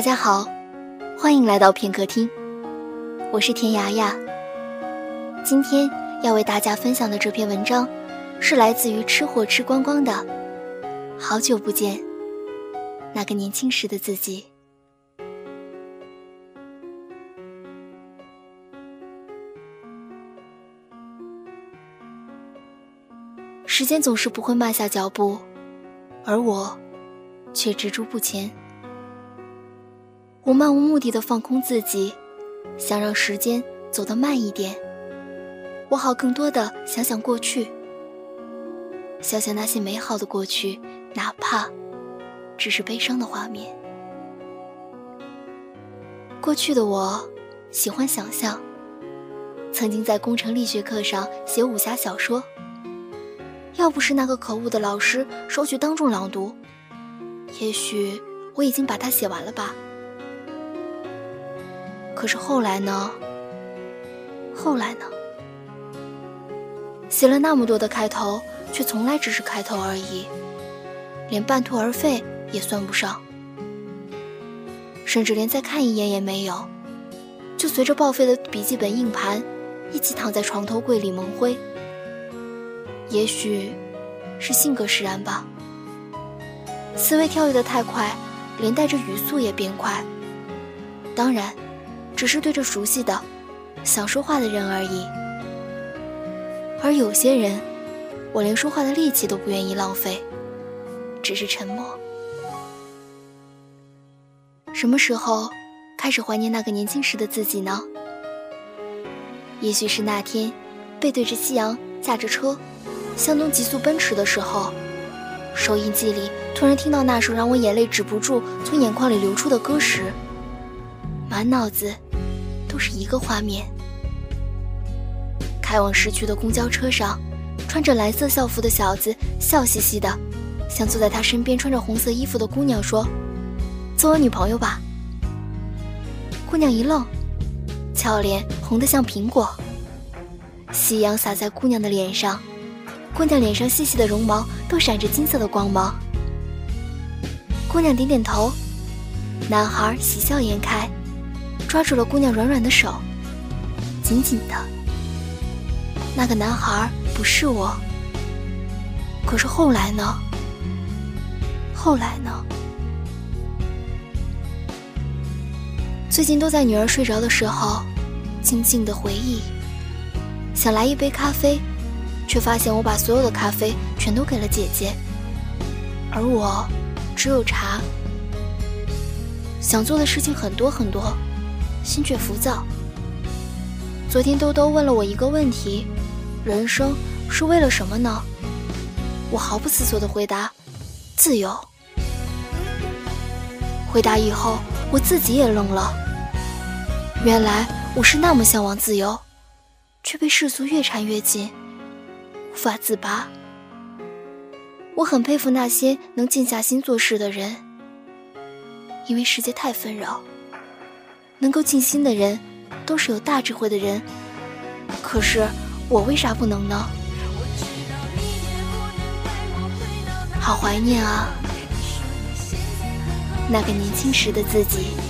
大家好，欢迎来到片刻听，我是田牙牙。今天要为大家分享的这篇文章，是来自于吃货吃光光的。好久不见，那个年轻时的自己。时间总是不会慢下脚步，而我，却止住不前。我漫无目的的放空自己，想让时间走得慢一点。我好更多的想想过去，想想那些美好的过去，哪怕只是悲伤的画面。过去的我喜欢想象，曾经在工程力学课上写武侠小说。要不是那个可恶的老师收取当众朗读，也许我已经把它写完了吧。可是后来呢？后来呢？写了那么多的开头，却从来只是开头而已，连半途而废也算不上，甚至连再看一眼也没有，就随着报废的笔记本硬盘一起躺在床头柜里蒙灰。也许，是性格使然吧。思维跳跃的太快，连带着语速也变快。当然。只是对着熟悉的、想说话的人而已，而有些人，我连说话的力气都不愿意浪费，只是沉默。什么时候开始怀念那个年轻时的自己呢？也许是那天背对着夕阳，驾着车向东急速奔驰的时候，收音机里突然听到那首让我眼泪止不住从眼眶里流出的歌时，满脑子。都是一个画面。开往市区的公交车上，穿着蓝色校服的小子笑嘻嘻的，向坐在他身边穿着红色衣服的姑娘说：“做我女朋友吧。”姑娘一愣，俏脸红得像苹果。夕阳洒在姑娘的脸上，姑娘脸上细细的绒毛都闪着金色的光芒。姑娘点点头，男孩喜笑颜开。抓住了姑娘软软的手，紧紧的。那个男孩不是我，可是后来呢？后来呢？最近都在女儿睡着的时候，静静的回忆，想来一杯咖啡，却发现我把所有的咖啡全都给了姐姐，而我只有茶。想做的事情很多很多。心却浮躁。昨天兜兜问了我一个问题：人生是为了什么呢？我毫不思索地回答：自由。回答以后，我自己也愣了。原来我是那么向往自由，却被世俗越缠越紧，无法自拔。我很佩服那些能静下心做事的人，因为世界太纷扰。能够静心的人，都是有大智慧的人。可是我为啥不能呢？好怀念啊，那个年轻时的自己。